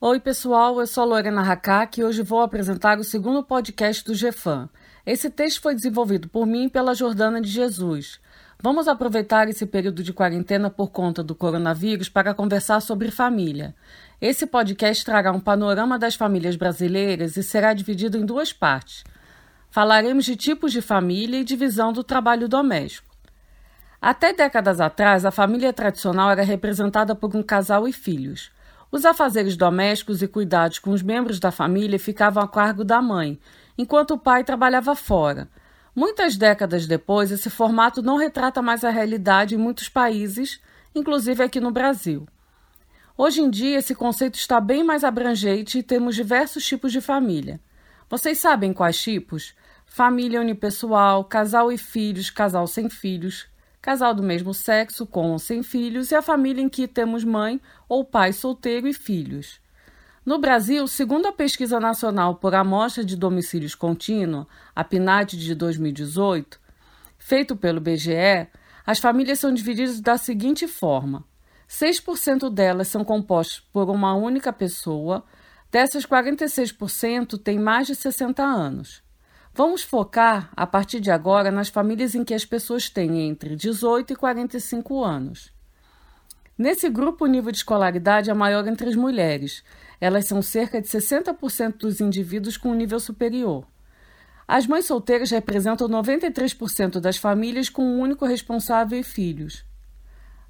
Oi, pessoal, eu sou a Lorena Hakak e hoje vou apresentar o segundo podcast do GFAM. Esse texto foi desenvolvido por mim e pela Jordana de Jesus. Vamos aproveitar esse período de quarentena por conta do coronavírus para conversar sobre família. Esse podcast trará um panorama das famílias brasileiras e será dividido em duas partes. Falaremos de tipos de família e divisão do trabalho doméstico. Até décadas atrás, a família tradicional era representada por um casal e filhos. Os afazeres domésticos e cuidados com os membros da família ficavam a cargo da mãe, enquanto o pai trabalhava fora. Muitas décadas depois, esse formato não retrata mais a realidade em muitos países, inclusive aqui no Brasil. Hoje em dia, esse conceito está bem mais abrangente e temos diversos tipos de família. Vocês sabem quais tipos? Família unipessoal, casal e filhos, casal sem filhos, casal do mesmo sexo com ou sem filhos e a família em que temos mãe ou pai solteiro e filhos. No Brasil, segundo a Pesquisa Nacional por Amostra de Domicílios Contínuo, a PNAD de 2018, feito pelo BGE, as famílias são divididas da seguinte forma: 6% delas são compostas por uma única pessoa, dessas 46% têm mais de 60 anos. Vamos focar, a partir de agora, nas famílias em que as pessoas têm entre 18 e 45 anos. Nesse grupo, o nível de escolaridade é maior entre as mulheres. Elas são cerca de 60% dos indivíduos com nível superior. As mães solteiras representam 93% das famílias com um único responsável e filhos.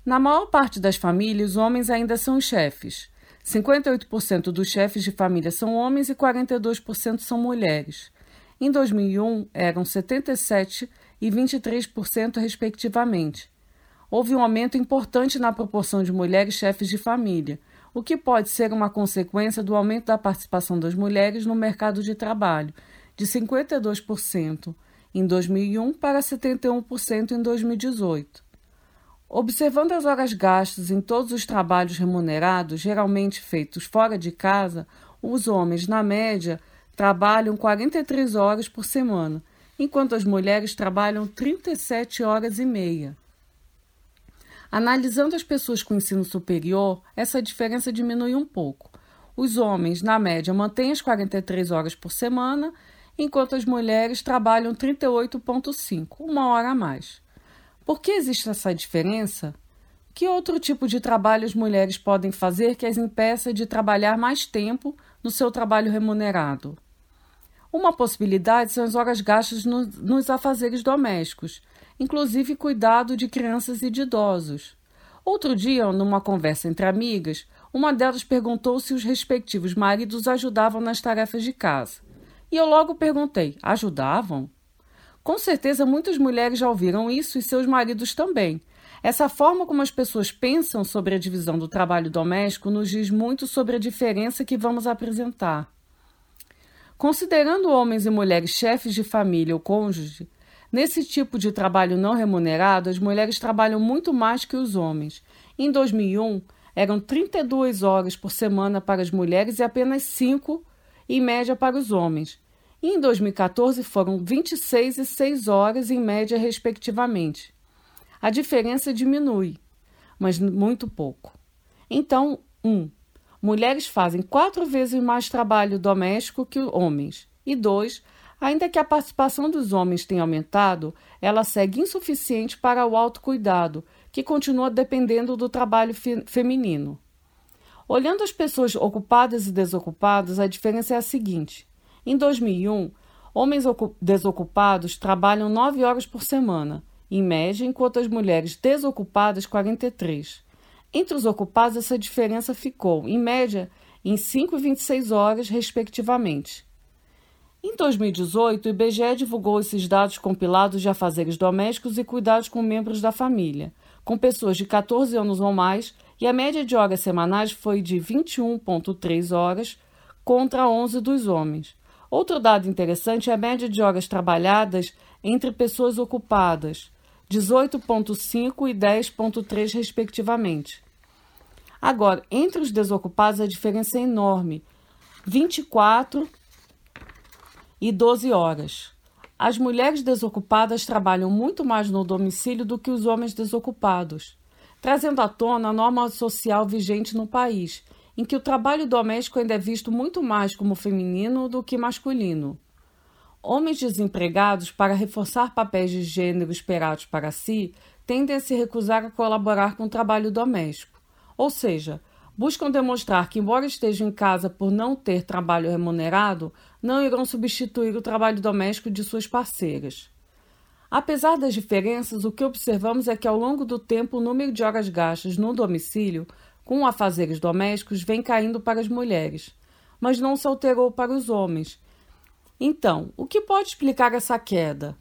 Na maior parte das famílias, os homens ainda são chefes. 58% dos chefes de família são homens e 42% são mulheres. Em 2001, eram 77% e 23%, respectivamente. Houve um aumento importante na proporção de mulheres chefes de família, o que pode ser uma consequência do aumento da participação das mulheres no mercado de trabalho, de 52% em 2001 para 71% em 2018. Observando as horas gastas em todos os trabalhos remunerados, geralmente feitos fora de casa, os homens, na média, trabalham 43 horas por semana, enquanto as mulheres trabalham 37 horas e meia. Analisando as pessoas com ensino superior, essa diferença diminui um pouco. Os homens, na média, mantêm as 43 horas por semana, enquanto as mulheres trabalham 38,5, uma hora a mais. Por que existe essa diferença? Que outro tipo de trabalho as mulheres podem fazer que as impeça de trabalhar mais tempo no seu trabalho remunerado? Uma possibilidade são as horas gastas no, nos afazeres domésticos, inclusive cuidado de crianças e de idosos. Outro dia, numa conversa entre amigas, uma delas perguntou se os respectivos maridos ajudavam nas tarefas de casa. E eu logo perguntei: ajudavam? Com certeza muitas mulheres já ouviram isso e seus maridos também. Essa forma como as pessoas pensam sobre a divisão do trabalho doméstico nos diz muito sobre a diferença que vamos apresentar. Considerando homens e mulheres chefes de família ou cônjuge, nesse tipo de trabalho não remunerado, as mulheres trabalham muito mais que os homens. Em 2001, eram 32 horas por semana para as mulheres e apenas 5 em média para os homens. E em 2014 foram 26 e 6 horas em média, respectivamente. A diferença diminui, mas muito pouco. Então, 1. Um, mulheres fazem quatro vezes mais trabalho doméstico que homens. E dois, ainda que a participação dos homens tenha aumentado, ela segue insuficiente para o autocuidado, que continua dependendo do trabalho fe feminino. Olhando as pessoas ocupadas e desocupadas, a diferença é a seguinte: em 2001, homens desocupados trabalham 9 horas por semana, em média, enquanto as mulheres desocupadas 43. Entre os ocupados, essa diferença ficou, em média, em 5 e 26 horas, respectivamente. Em 2018, o IBGE divulgou esses dados compilados de afazeres domésticos e cuidados com membros da família, com pessoas de 14 anos ou mais, e a média de horas semanais foi de 21,3 horas contra 11 dos homens. Outro dado interessante é a média de horas trabalhadas entre pessoas ocupadas, 18,5 e 10,3, respectivamente. Agora, entre os desocupados, a diferença é enorme: 24 e 12 horas. As mulheres desocupadas trabalham muito mais no domicílio do que os homens desocupados, trazendo à tona a norma social vigente no país, em que o trabalho doméstico ainda é visto muito mais como feminino do que masculino. Homens desempregados, para reforçar papéis de gênero esperados para si, tendem a se recusar a colaborar com o trabalho doméstico. Ou seja, buscam demonstrar que, embora estejam em casa por não ter trabalho remunerado, não irão substituir o trabalho doméstico de suas parceiras. Apesar das diferenças, o que observamos é que ao longo do tempo o número de horas gastas no domicílio com afazeres domésticos vem caindo para as mulheres, mas não se alterou para os homens. Então, o que pode explicar essa queda?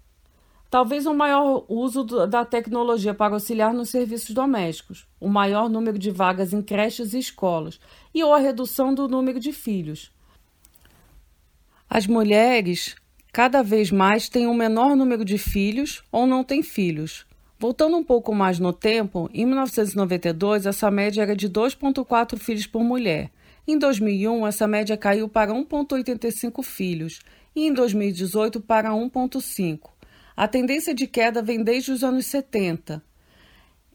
Talvez o um maior uso da tecnologia para auxiliar nos serviços domésticos, o maior número de vagas em creches e escolas e ou a redução do número de filhos. As mulheres cada vez mais têm um menor número de filhos ou não têm filhos. Voltando um pouco mais no tempo, em 1992 essa média era de 2,4 filhos por mulher. Em 2001, essa média caiu para 1,85 filhos e em 2018 para 1,5. A tendência de queda vem desde os anos 70.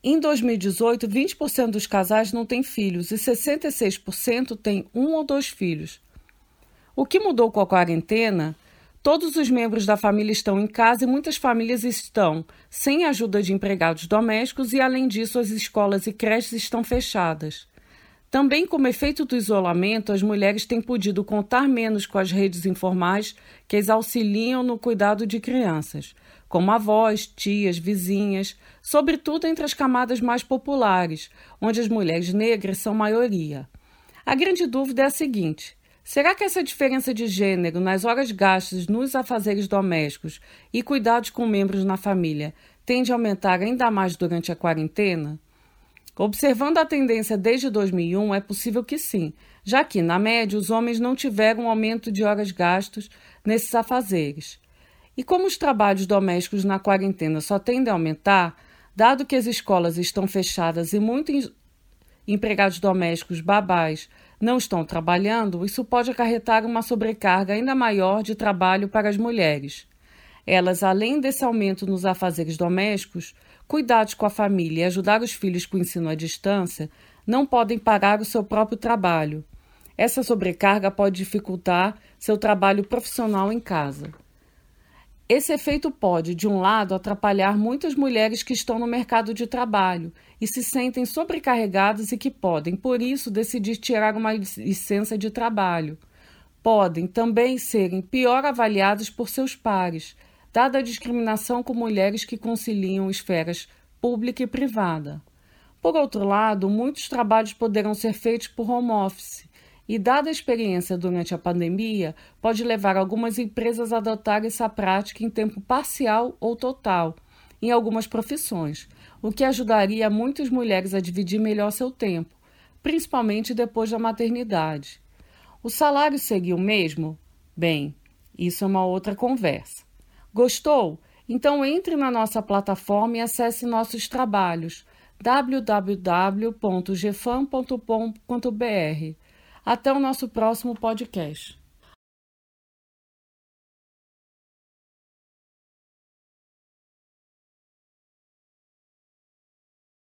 Em 2018, 20% dos casais não têm filhos e 66% têm um ou dois filhos. O que mudou com a quarentena? Todos os membros da família estão em casa e muitas famílias estão sem ajuda de empregados domésticos e, além disso, as escolas e creches estão fechadas. Também, como efeito do isolamento, as mulheres têm podido contar menos com as redes informais que as auxiliam no cuidado de crianças, como avós, tias, vizinhas, sobretudo entre as camadas mais populares, onde as mulheres negras são maioria. A grande dúvida é a seguinte: será que essa diferença de gênero nas horas gastas nos afazeres domésticos e cuidados com membros na família tende a aumentar ainda mais durante a quarentena? Observando a tendência desde 2001, é possível que sim, já que, na média, os homens não tiveram um aumento de horas gastos nesses afazeres. E como os trabalhos domésticos na quarentena só tendem a aumentar, dado que as escolas estão fechadas e muitos empregados domésticos babás não estão trabalhando, isso pode acarretar uma sobrecarga ainda maior de trabalho para as mulheres. Elas, além desse aumento nos afazeres domésticos, cuidados com a família e ajudar os filhos com o ensino à distância, não podem parar o seu próprio trabalho. Essa sobrecarga pode dificultar seu trabalho profissional em casa. Esse efeito pode, de um lado, atrapalhar muitas mulheres que estão no mercado de trabalho e se sentem sobrecarregadas e que podem, por isso, decidir tirar uma licença de trabalho. Podem também serem pior avaliadas por seus pares, dada a discriminação com mulheres que conciliam esferas pública e privada. Por outro lado, muitos trabalhos poderão ser feitos por home office, e, dada a experiência durante a pandemia, pode levar algumas empresas a adotar essa prática em tempo parcial ou total, em algumas profissões, o que ajudaria muitas mulheres a dividir melhor seu tempo, principalmente depois da maternidade. O salário seguiu o mesmo? Bem, isso é uma outra conversa. Gostou? Então entre na nossa plataforma e acesse nossos trabalhos www.gfam.com.br. Até o nosso próximo podcast.